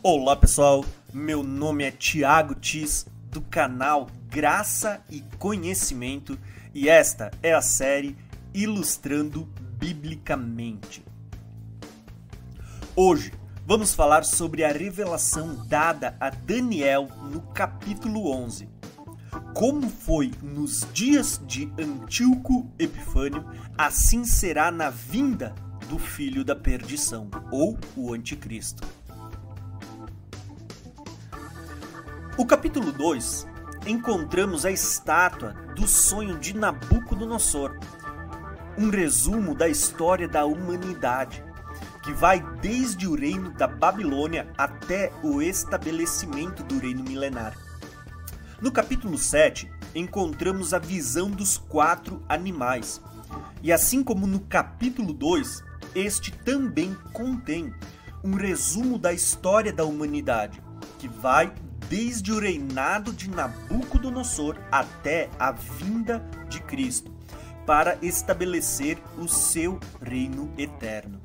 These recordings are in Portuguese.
Olá pessoal, meu nome é Thiago Tis do canal Graça e Conhecimento e esta é a série Ilustrando Biblicamente. Hoje vamos falar sobre a revelação dada a Daniel no capítulo 11. Como foi nos dias de Antíoco Epifânio, assim será na vinda do filho da perdição, ou o anticristo. O capítulo 2 encontramos a estátua do sonho de Nabucodonosor, um resumo da história da humanidade, que vai desde o reino da Babilônia até o estabelecimento do reino milenar. No capítulo 7, encontramos a visão dos quatro animais. E assim como no capítulo 2, este também contém um resumo da história da humanidade, que vai desde o reinado de Nabucodonosor até a vinda de Cristo, para estabelecer o seu reino eterno.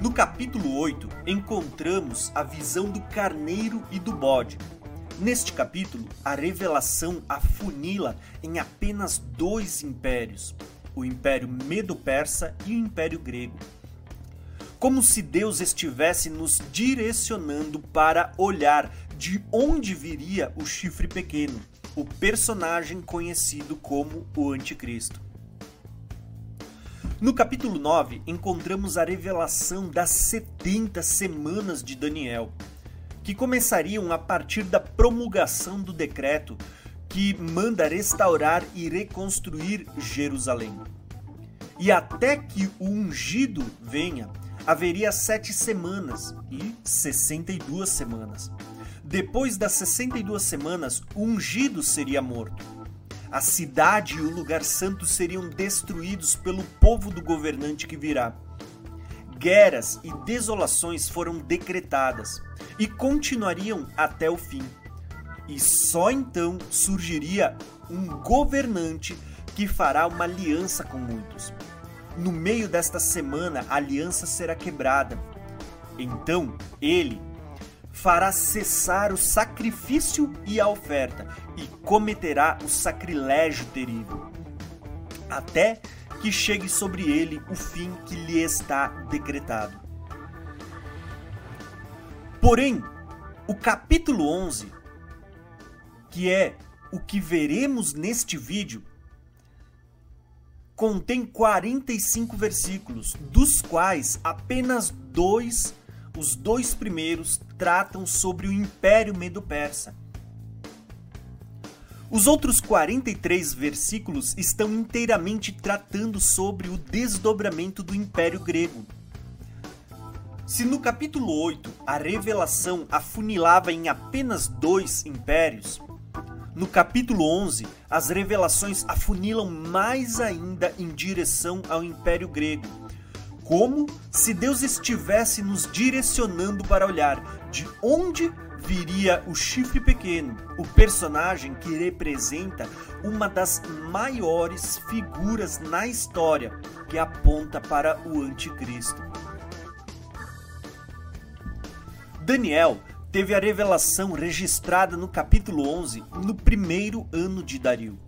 No capítulo 8, encontramos a visão do carneiro e do bode. Neste capítulo, a revelação afunila em apenas dois impérios, o Império Medo-Persa e o Império Grego. Como se Deus estivesse nos direcionando para olhar de onde viria o chifre pequeno, o personagem conhecido como o Anticristo. No capítulo 9, encontramos a revelação das 70 semanas de Daniel, que começariam a partir da promulgação do decreto que manda restaurar e reconstruir Jerusalém. E até que o ungido venha, haveria sete semanas e 62 semanas. Depois das 62 semanas, o ungido seria morto. A cidade e o lugar santo seriam destruídos pelo povo do governante que virá. Guerras e desolações foram decretadas e continuariam até o fim e só então surgiria um governante que fará uma aliança com muitos. No meio desta semana, a aliança será quebrada. Então ele fará cessar o sacrifício e a oferta e cometerá o sacrilégio terrível, até que chegue sobre ele o fim que lhe está decretado. Porém, o capítulo 11 que é o que veremos neste vídeo, contém 45 versículos, dos quais apenas dois, os dois primeiros, tratam sobre o Império Medo-Persa. Os outros 43 versículos estão inteiramente tratando sobre o desdobramento do Império Grego. Se no capítulo 8 a revelação afunilava em apenas dois impérios, no capítulo 11, as revelações afunilam mais ainda em direção ao Império Grego. Como se Deus estivesse nos direcionando para olhar de onde viria o chifre pequeno, o personagem que representa uma das maiores figuras na história que aponta para o Anticristo. Daniel teve a revelação registrada no capítulo 11, no primeiro ano de Dario.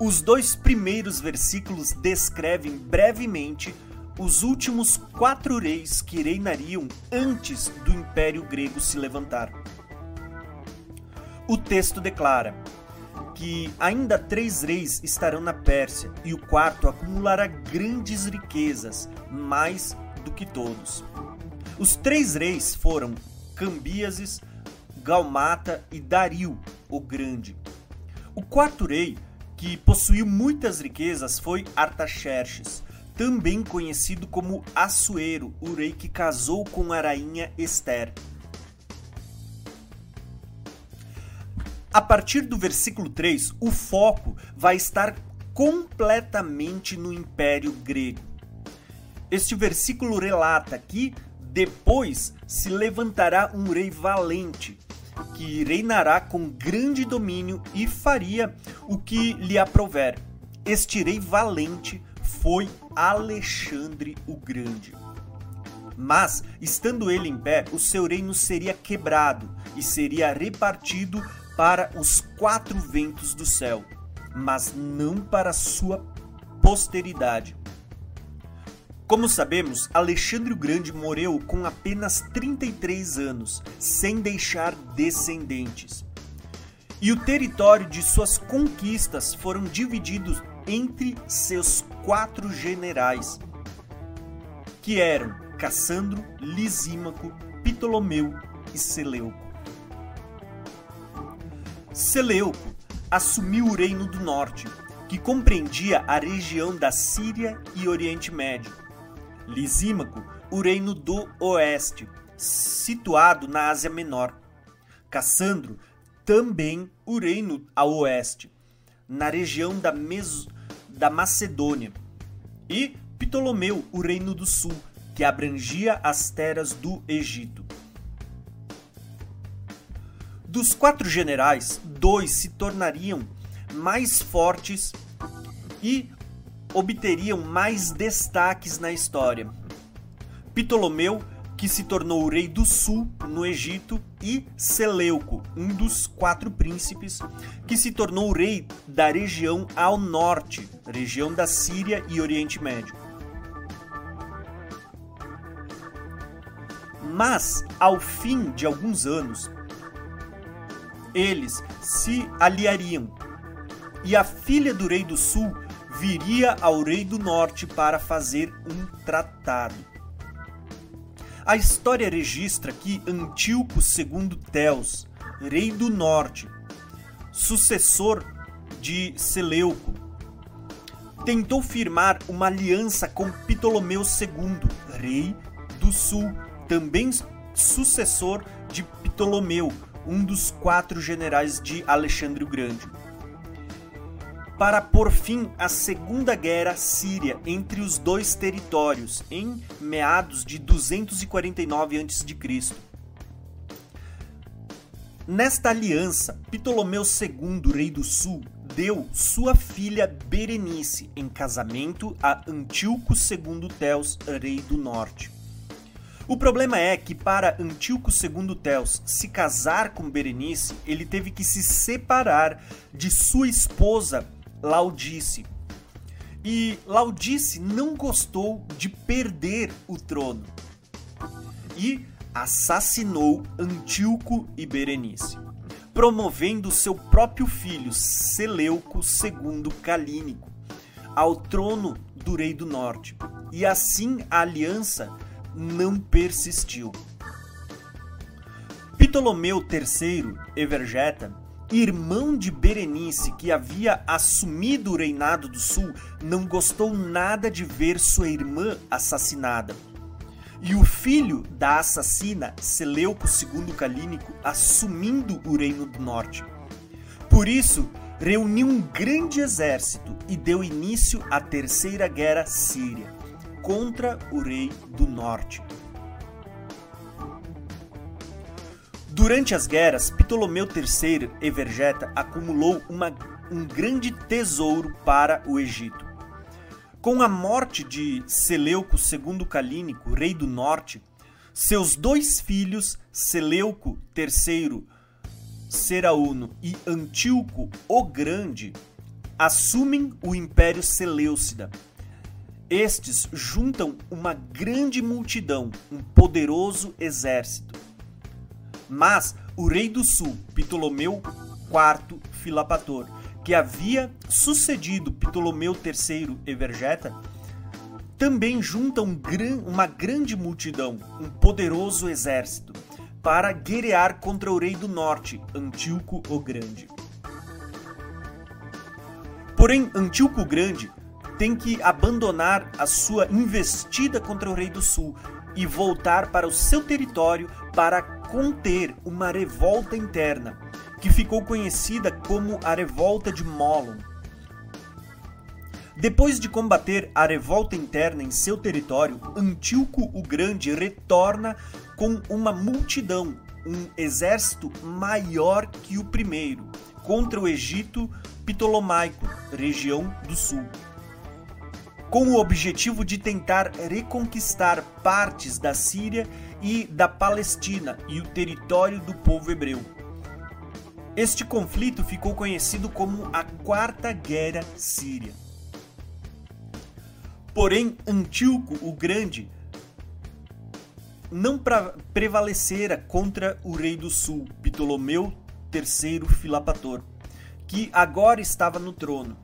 Os dois primeiros versículos descrevem brevemente os últimos quatro reis que reinariam antes do Império Grego se levantar. O texto declara que ainda três reis estarão na Pérsia e o quarto acumulará grandes riquezas, mais do que todos. Os três reis foram Cambiases, Galmata e Dario o Grande. O quarto rei, que possuiu muitas riquezas, foi Artaxerxes, também conhecido como Assuero, o rei que casou com a rainha Esther. A partir do versículo 3, o foco vai estar completamente no Império Grego. Este versículo relata que depois se levantará um rei valente, que reinará com grande domínio e faria o que lhe aprouver. Este rei valente foi Alexandre o Grande. Mas, estando ele em pé, o seu reino seria quebrado e seria repartido para os quatro ventos do céu, mas não para sua posteridade. Como sabemos, Alexandre o Grande morreu com apenas 33 anos, sem deixar descendentes. E o território de suas conquistas foram divididos entre seus quatro generais, que eram Cassandro, Lisímaco, Ptolomeu e Seleuco. Seleuco assumiu o Reino do Norte, que compreendia a região da Síria e Oriente Médio. Lisímaco, o Reino do Oeste, situado na Ásia Menor. Cassandro, também o Reino ao Oeste, na região da, da Macedônia. E Ptolomeu, o Reino do Sul, que abrangia as terras do Egito. Dos quatro generais, dois se tornariam mais fortes e obteriam mais destaques na história. Ptolomeu, que se tornou o rei do sul no Egito, e Seleuco, um dos quatro príncipes, que se tornou o rei da região ao norte, região da Síria e Oriente Médio. Mas, ao fim de alguns anos, eles se aliariam e a filha do rei do sul viria ao rei do norte para fazer um tratado. A história registra que Antíoco II Teos, rei do norte, sucessor de Seleuco, tentou firmar uma aliança com Ptolomeu II, rei do sul, também sucessor de Ptolomeu, um dos quatro generais de Alexandre o Grande. Para pôr fim à Segunda Guerra Síria entre os dois territórios, em meados de 249 a.C. Nesta aliança, Ptolomeu II, rei do sul, deu sua filha Berenice em casamento a Antíoco II Teos, rei do norte. O problema é que para Antíoco II Teos se casar com Berenice, ele teve que se separar de sua esposa Laudice. E Laudice não gostou de perder o trono e assassinou Antíoco e Berenice, promovendo seu próprio filho Seleuco II Calínico ao trono do rei do norte. E assim a aliança não persistiu. Ptolomeu III Evergeta, irmão de Berenice, que havia assumido o reinado do sul, não gostou nada de ver sua irmã assassinada. E o filho da assassina, Seleuco II Calínico, assumindo o reino do norte. Por isso, reuniu um grande exército e deu início à Terceira Guerra Síria contra o rei do norte. Durante as guerras, Ptolomeu III Evergeta acumulou uma, um grande tesouro para o Egito. Com a morte de Seleuco II Calínico, rei do norte, seus dois filhos, Seleuco III Serauno e Antíoco o Grande, assumem o Império Seleucida estes juntam uma grande multidão, um poderoso exército. Mas o rei do sul, Ptolomeu IV Filapator, que havia sucedido Ptolomeu III Evergeta, também junta um gran, uma grande multidão, um poderoso exército, para guerrear contra o rei do norte, Antíoco o Grande. Porém, Antíoco o Grande tem que abandonar a sua investida contra o Rei do Sul e voltar para o seu território para conter uma revolta interna, que ficou conhecida como a Revolta de Molon. Depois de combater a revolta interna em seu território, Antíoco o Grande retorna com uma multidão, um exército maior que o primeiro, contra o Egito Ptolomaico, região do sul. com o objetivo de tentar reconquistar partes da Síria e da Palestina e o território do povo hebreu. Este conflito ficou conhecido como a Quarta Guerra Síria. Porém, Antíoco o Grande não prevalecera contra o rei do sul, Ptolomeu III Filapator, que agora estava no trono.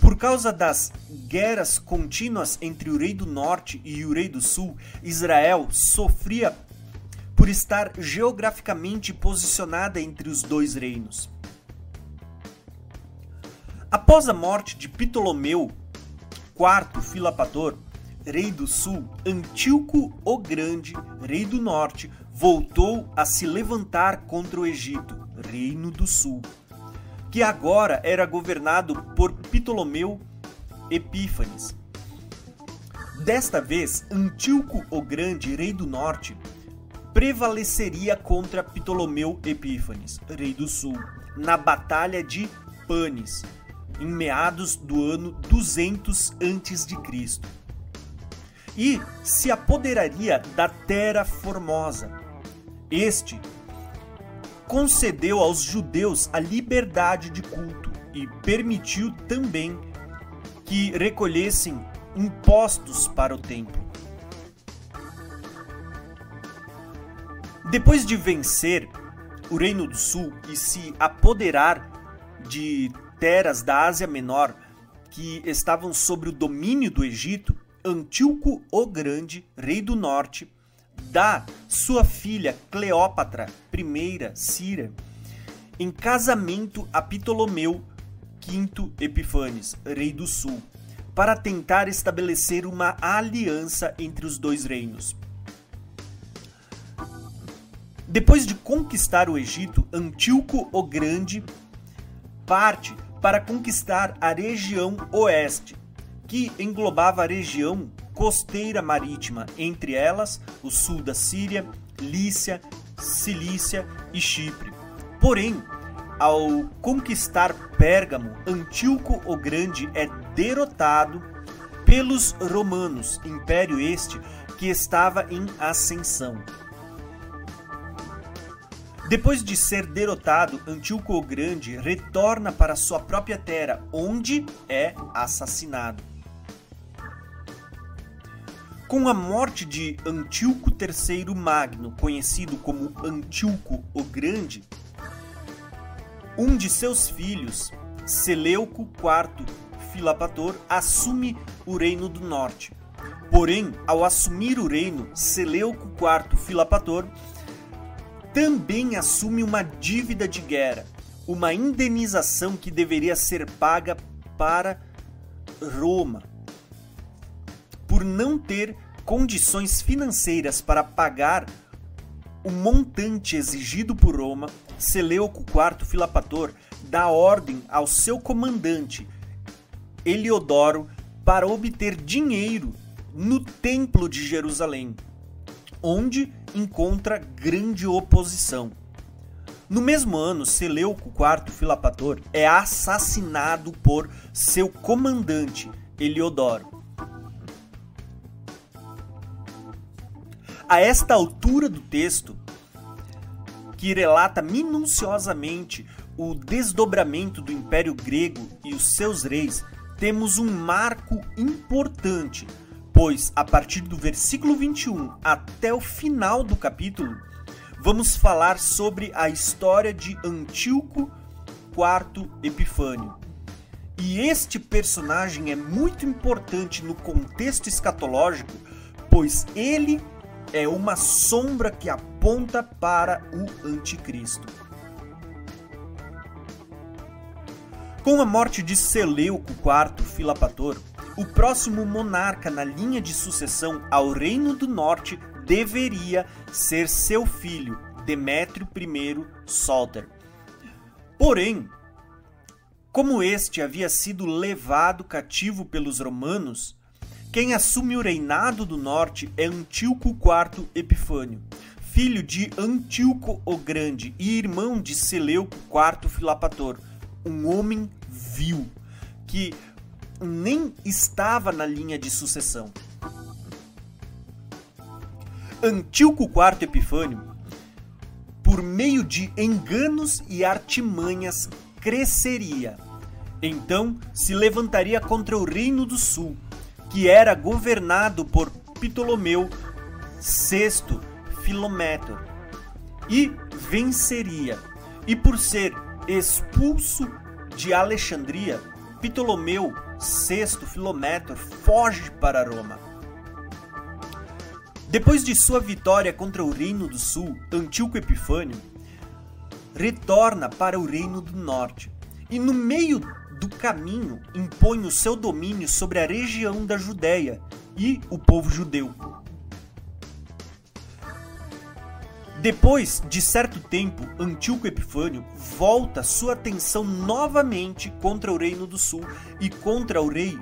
Por causa das guerras contínuas entre o rei do norte e o rei do sul, Israel sofria por estar geograficamente posicionada entre os dois reinos. Após a morte de Ptolomeu IV Filapator, rei do sul, Antíoco o Grande, rei do norte, voltou a se levantar contra o Egito, reino do sul, que agora era governado por Ptolomeu Epífanes. Desta vez, Antíoco o Grande, rei do norte, prevaleceria contra Ptolomeu Epífanes, rei do sul, na batalha de Panis, em meados do ano 200 a.C e se apoderaria da Terra Formosa. Este concedeu aos judeus a liberdade de culto e permitiu também que recolhessem impostos para o templo. Depois de vencer o Reino do Sul e se apoderar de terras da Ásia Menor que estavam sob o domínio do Egito, Antíoco o Grande, rei do norte, dá sua filha Cleópatra I Cira em casamento a Ptolomeu V Epifanes, rei do sul, para tentar estabelecer uma aliança entre os dois reinos. Depois de conquistar o Egito, Antíoco o Grande parte para conquistar a região oeste, que englobava a região costeira marítima, entre elas o sul da Síria, Lícia, Cilícia e Chipre. Porém, ao conquistar Pérgamo, Antíoco o Grande é derrotado pelos romanos, império este que estava em ascensão. Depois de ser derrotado, Antíoco o Grande retorna para sua própria terra, onde é assassinado. Com a morte de Antíoco III Magno, conhecido como Antíoco o Grande, um de seus filhos, Seleuco IV Filapator, assume o reino do norte. Porém, ao assumir o reino, Seleuco IV Filapator também assume uma dívida de guerra, uma indenização que deveria ser paga para Roma por não ter condições financeiras para pagar o montante exigido por Roma, Seleuco IV Filapator dá ordem ao seu comandante Eliodoro para obter dinheiro no Templo de Jerusalém, onde encontra grande oposição. No mesmo ano, Seleuco IV Filapator é assassinado por seu comandante Eliodoro. A esta altura do texto, que relata minuciosamente o desdobramento do Império Grego e os seus reis, temos um marco importante, pois a partir do versículo 21 até o final do capítulo, vamos falar sobre a história de Antíoco IV Epifânio. E este personagem é muito importante no contexto escatológico, pois ele é uma sombra que aponta para o Anticristo. Com a morte de Seleuco IV Filapator, o próximo monarca na linha de sucessão ao Reino do Norte deveria ser seu filho, Demétrio I Solter. Porém, como este havia sido levado cativo pelos romanos, quem assume o reinado do norte é Antíoco IV Epifânio, filho de Antíoco o Grande e irmão de Seleuco IV Filapator, um homem vil, que nem estava na linha de sucessão. Antíoco IV Epifânio, por meio de enganos e artimanhas, cresceria. Então se levantaria contra o Reino do Sul, que era governado por Ptolomeu VI Filometor, e venceria. E por ser expulso de Alexandria, Ptolomeu VI Filometor foge para Roma. Depois de sua vitória contra o Reino do Sul, Antíoco Epifânio retorna para o Reino do Norte e, no meio do caminho, impõe o seu domínio sobre a região da Judéia e o povo judeu. Depois de certo tempo, Antíoco Epifânio volta sua atenção novamente contra o Reino do Sul e contra o rei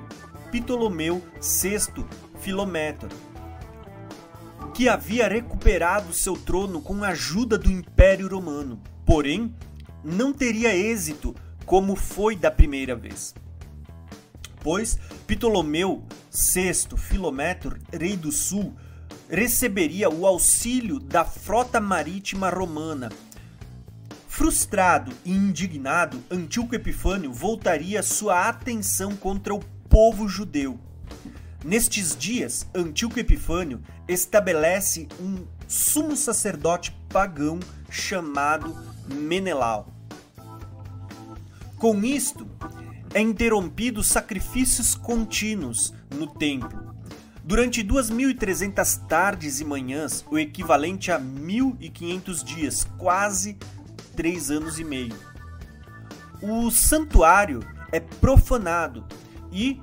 Ptolomeu VI Filométor, que havia recuperado seu trono com a ajuda do Império Romano. Porém, não teria êxito como foi da primeira vez. Pois Ptolomeu VI Filométor, rei do sul, receberia o auxílio da frota marítima romana. Frustrado e indignado, Antíoco Epifânio voltaria sua atenção contra o povo judeu Nestes dias, Antíoco Epifânio estabelece um sumo sacerdote pagão chamado Menelau. Com isto, é interrompido sacrifícios contínuos no templo. Durante 2.300 tardes e manhãs, o equivalente a 1.500 dias, quase três anos e meio. O santuário é profanado e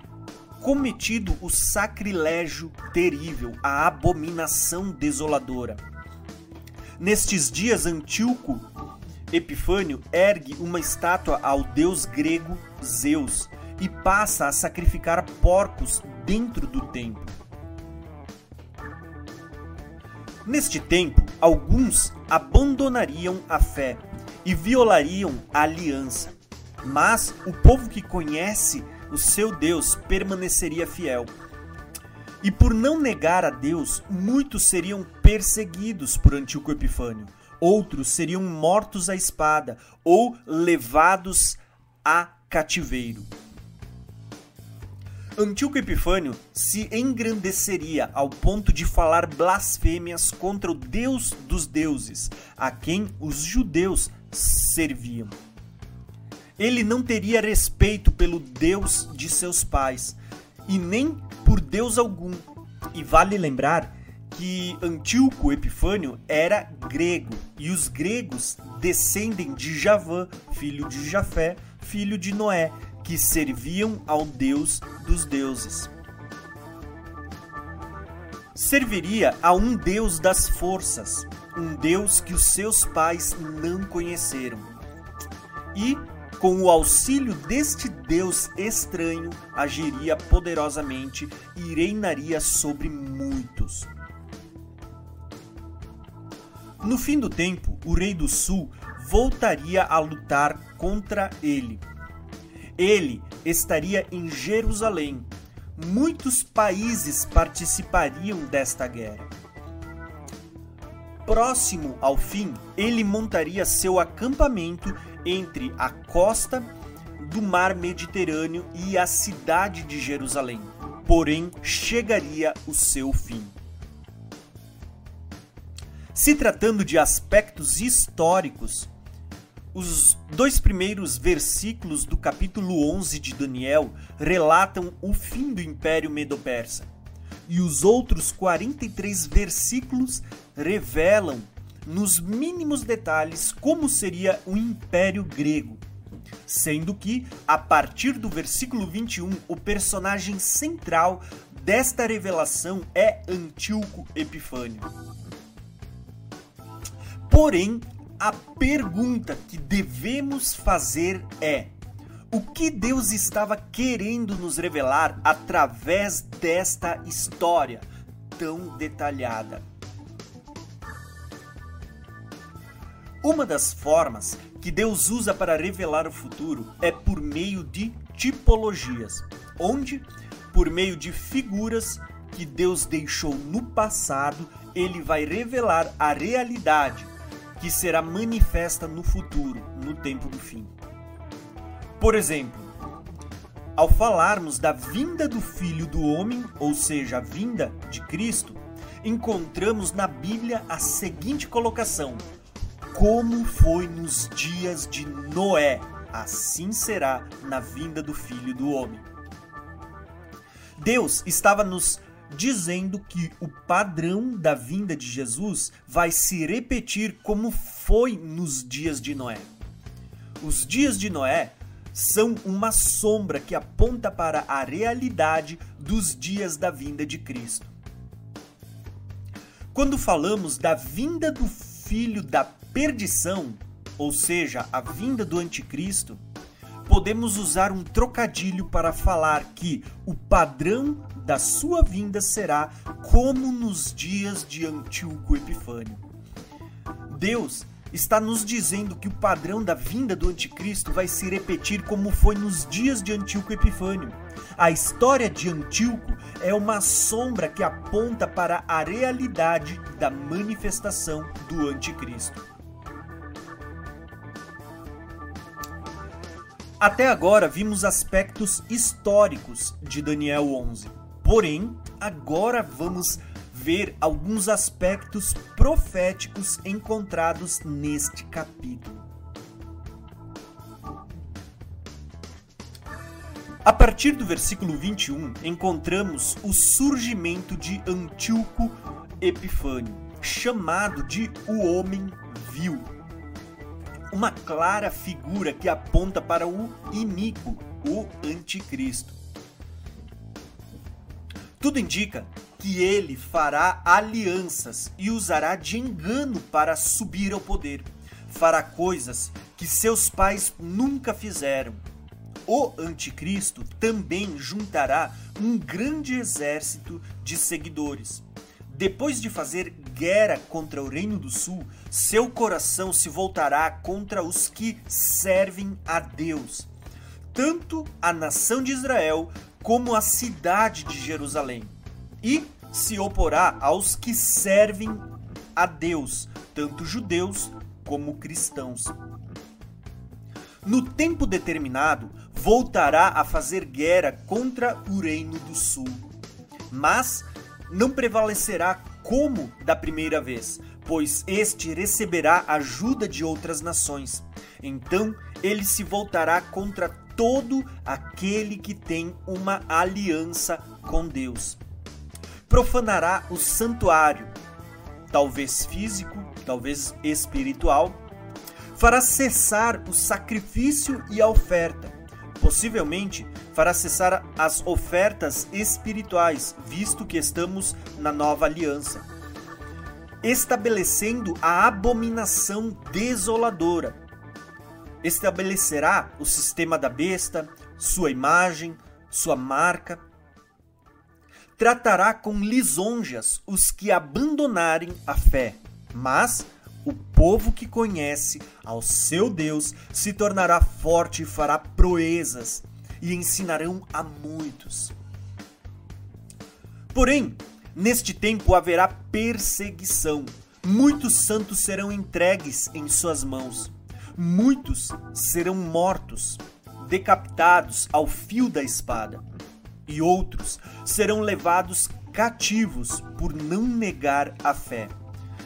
cometido o sacrilégio terrível, a abominação desoladora. Nestes dias, Antíoco Epifânio ergue uma estátua ao deus grego Zeus e passa a sacrificar porcos dentro do templo. Neste tempo, alguns abandonariam a fé e violariam a aliança. Mas o povo que conhece o seu Deus permaneceria fiel. E por não negar a Deus, muitos seriam perseguidos por Antíoco Epifânio, outros seriam mortos à espada ou levados a cativeiro. Antíoco Epifânio se engrandeceria ao ponto de falar blasfêmias contra o Deus dos deuses, a quem os judeus serviam. Ele não teria respeito pelo Deus de seus pais e nem por Deus algum. E vale lembrar que Antíoco Epifânio era grego e os gregos descendem de Javã, filho de Jafé, filho de Noé, que serviam ao Deus dos deuses. Serviria a um Deus das forças, um Deus que os seus pais não conheceram. E com o auxílio deste Deus estranho, agiria poderosamente e reinaria sobre muitos. No fim do tempo, o rei do sul voltaria a lutar contra ele. Ele estaria em Jerusalém. Muitos países participariam desta guerra. Próximo ao fim, ele montaria seu acampamento entre a costa do mar Mediterrâneo e a cidade de Jerusalém. Porém, chegaria o seu fim. Se tratando de aspectos históricos, os dois primeiros versículos do capítulo 11 de Daniel relatam o fim do Império Medo-Persa, e os outros 43 versículos revelam nos mínimos detalhes como seria o Império Grego. Sendo que, a partir do versículo 21, o personagem central desta revelação é Antíoco Epifânio. Porém, a pergunta que devemos fazer é: o que Deus estava querendo nos revelar através desta história tão detalhada? Uma das formas que Deus usa para revelar o futuro é por meio de tipologias. onde, por meio de figuras que Deus deixou no passado, ele vai revelar a realidade que será manifesta no futuro, no tempo do fim. Por exemplo, ao falarmos da vinda do Filho do Homem, ou seja, a vinda de Cristo, encontramos na Bíblia a seguinte colocação: Como foi nos dias de Noé, assim será na vinda do Filho do Homem. Deus estava nos dizendo que o padrão da vinda de Jesus vai se repetir como foi nos dias de Noé. Os dias de Noé são uma sombra que aponta para a realidade dos dias da vinda de Cristo. Quando falamos da vinda do filho da perdição, ou seja, a vinda do anticristo, podemos usar um trocadilho para falar que o padrão da sua vinda será como nos dias de Antíoco Epifânio. Deus está nos dizendo que o padrão da vinda do anticristo vai se repetir como foi nos dias de Antíoco Epifânio. A história de Antíoco é uma sombra que aponta para a realidade da manifestação do anticristo. Até agora vimos aspectos históricos de Daniel 11. Porém, agora vamos ver alguns aspectos proféticos encontrados neste capítulo. A partir do versículo 21, encontramos o surgimento de Antíoco Epifânio, chamado de o Homem Vil. Uma clara figura que aponta para o iníquo, o Anticristo. Tudo indica que ele fará alianças e usará de engano para subir ao poder. Fará coisas que seus pais nunca fizeram. O anticristo também juntará um grande exército de seguidores. Depois de fazer guerra contra o Reino do Sul, seu coração se voltará contra os que servem a Deus, tanto a nação de Israel como a cidade de Jerusalém, e se oporá aos que servem a Deus, tanto judeus como cristãos. No tempo determinado, voltará a fazer guerra contra o Reino do Sul, mas não prevalecerá como da primeira vez, pois este receberá ajuda de outras nações. Então ele se voltará contra todo aquele que tem uma aliança com Deus. Profanará o santuário, talvez físico, talvez espiritual, fará cessar o sacrifício e a oferta. Possivelmente fará cessar as ofertas espirituais, visto que estamos na nova aliança. Estabelecendo a abominação desoladora, estabelecerá o sistema da besta, sua imagem, sua marca. Tratará com lisonjas os que abandonarem a fé, mas o povo que conhece ao seu Deus se tornará forte e fará proezas, e ensinarão a muitos. Porém, neste tempo haverá perseguição, muitos santos serão entregues em suas mãos muitos serão mortos, decapitados ao fio da espada, e outros serão levados cativos por não negar a fé.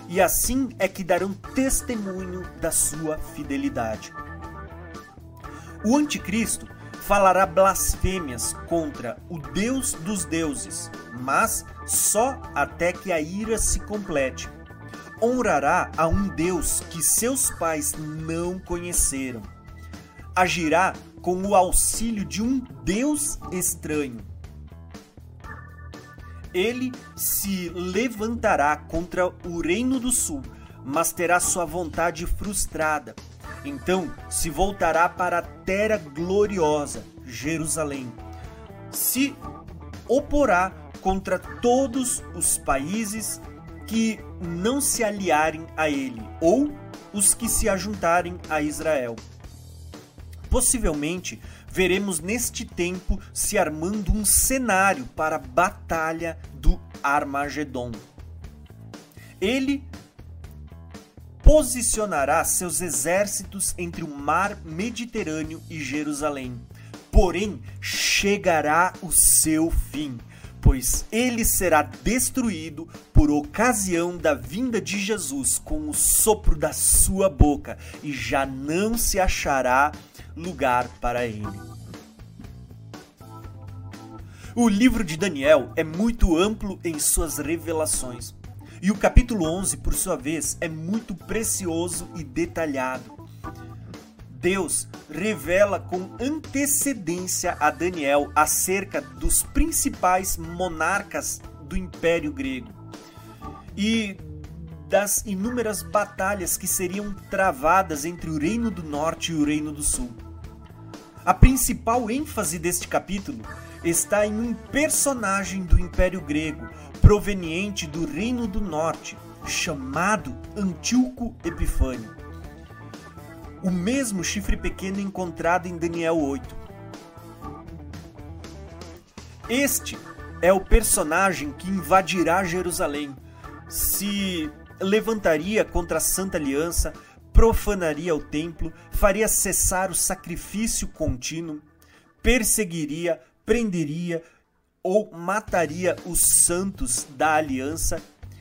E assim é que darão testemunho da sua fidelidade. O anticristo falará blasfêmias contra o Deus dos deuses, mas só até que a ira se complete honrará a um Deus que seus pais não conheceram. Agirá com o auxílio de um Deus estranho. Ele se levantará contra o Reino do Sul, mas terá sua vontade frustrada. Então se voltará para a terra gloriosa, Jerusalém. Se oporá contra todos os países que não se aliarem a ele, ou os que se ajuntarem a Israel. Possivelmente veremos neste tempo se armando um cenário para a batalha do Armagedon. Ele posicionará seus exércitos entre o mar Mediterrâneo e Jerusalém. Porém, chegará o seu fim, pois ele será destruído por ocasião da vinda de Jesus com o sopro da sua boca, e já não se achará lugar para ele. O livro de Daniel é muito amplo em suas revelações. E o capítulo 11, por sua vez, é muito precioso e detalhado. Deus revela com antecedência a Daniel acerca dos principais monarcas do Império Grego e das inúmeras batalhas que seriam travadas entre o Reino do Norte e o Reino do Sul. A principal ênfase deste capítulo está em um personagem do Império Grego, proveniente do Reino do Norte, chamado Antíoco Epifânio. O mesmo chifre pequeno encontrado em Daniel 8. Este é o personagem que invadirá Jerusalém, se levantaria contra a Santa Aliança, profanaria o templo, faria cessar o sacrifício contínuo, perseguiria, prenderia ou mataria os santos da aliança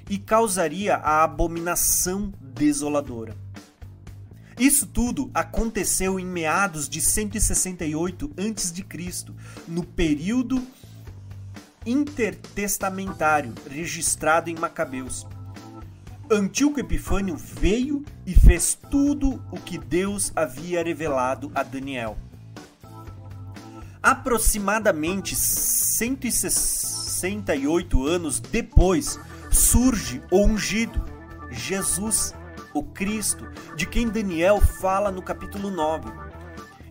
e causaria a abominação desoladora. Isso tudo aconteceu em meados de 168 a.C., no período intertestamentário registrado em Macabeus. Antíoco Epifânio veio e fez tudo o que Deus havia revelado a Daniel. Aproximadamente 168 anos depois, surge o ungido, Jesus, o Cristo, de quem Daniel fala no capítulo 9.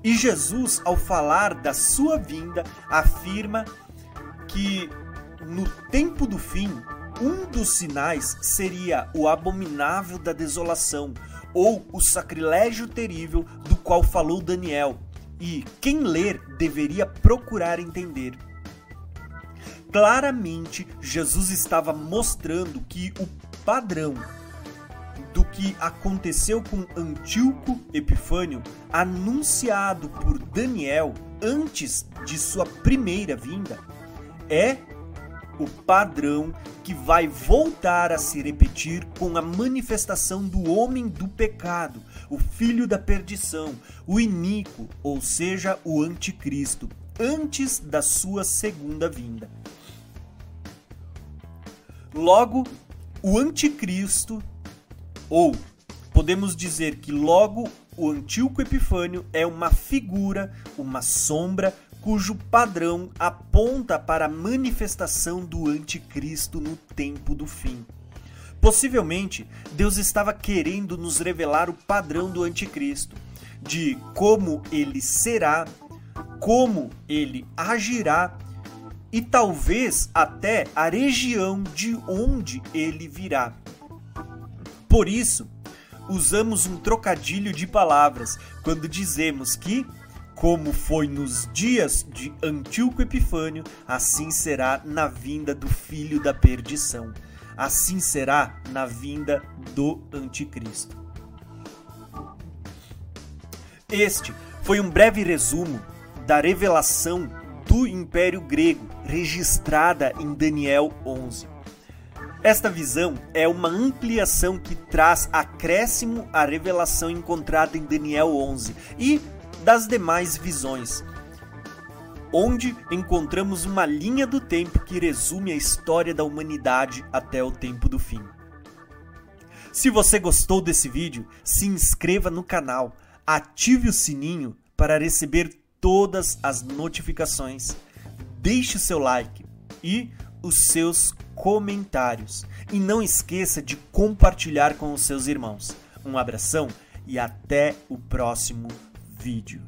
E Jesus, ao falar da sua vinda, afirma que no tempo do fim, um dos sinais seria o abominável da desolação, ou o sacrilégio terrível do qual falou Daniel, e quem ler deveria procurar entender. Claramente, Jesus estava mostrando que o padrão que aconteceu com Antíoco Epifânio, anunciado por Daniel antes de sua primeira vinda, é o padrão que vai voltar a se repetir com a manifestação do homem do pecado, o filho da perdição, o iníquo, ou seja, o anticristo, antes da sua segunda vinda. Logo, o anticristo, ou podemos dizer que logo o Antíoco Epifânio é uma figura, uma sombra, cujo padrão aponta para a manifestação do Anticristo no tempo do fim. Possivelmente, Deus estava querendo nos revelar o padrão do Anticristo, de como ele será, como ele agirá e talvez até a região de onde ele virá. Por isso, usamos um trocadilho de palavras quando dizemos que como foi nos dias de Antíoco Epifânio, assim será na vinda do filho da perdição. Assim será na vinda do Anticristo. Este foi um breve resumo da revelação do Império Grego registrada em Daniel 11. Esta visão é uma ampliação que traz acréscimo à revelação encontrada em Daniel 11 e das demais visões, onde encontramos uma linha do tempo que resume a história da humanidade até o tempo do fim. Se você gostou desse vídeo, se inscreva no canal, ative o sininho para receber todas as notificações, deixe o seu like e os seus comentários. E não esqueça de compartilhar com os seus irmãos. Um abração e até o próximo vídeo.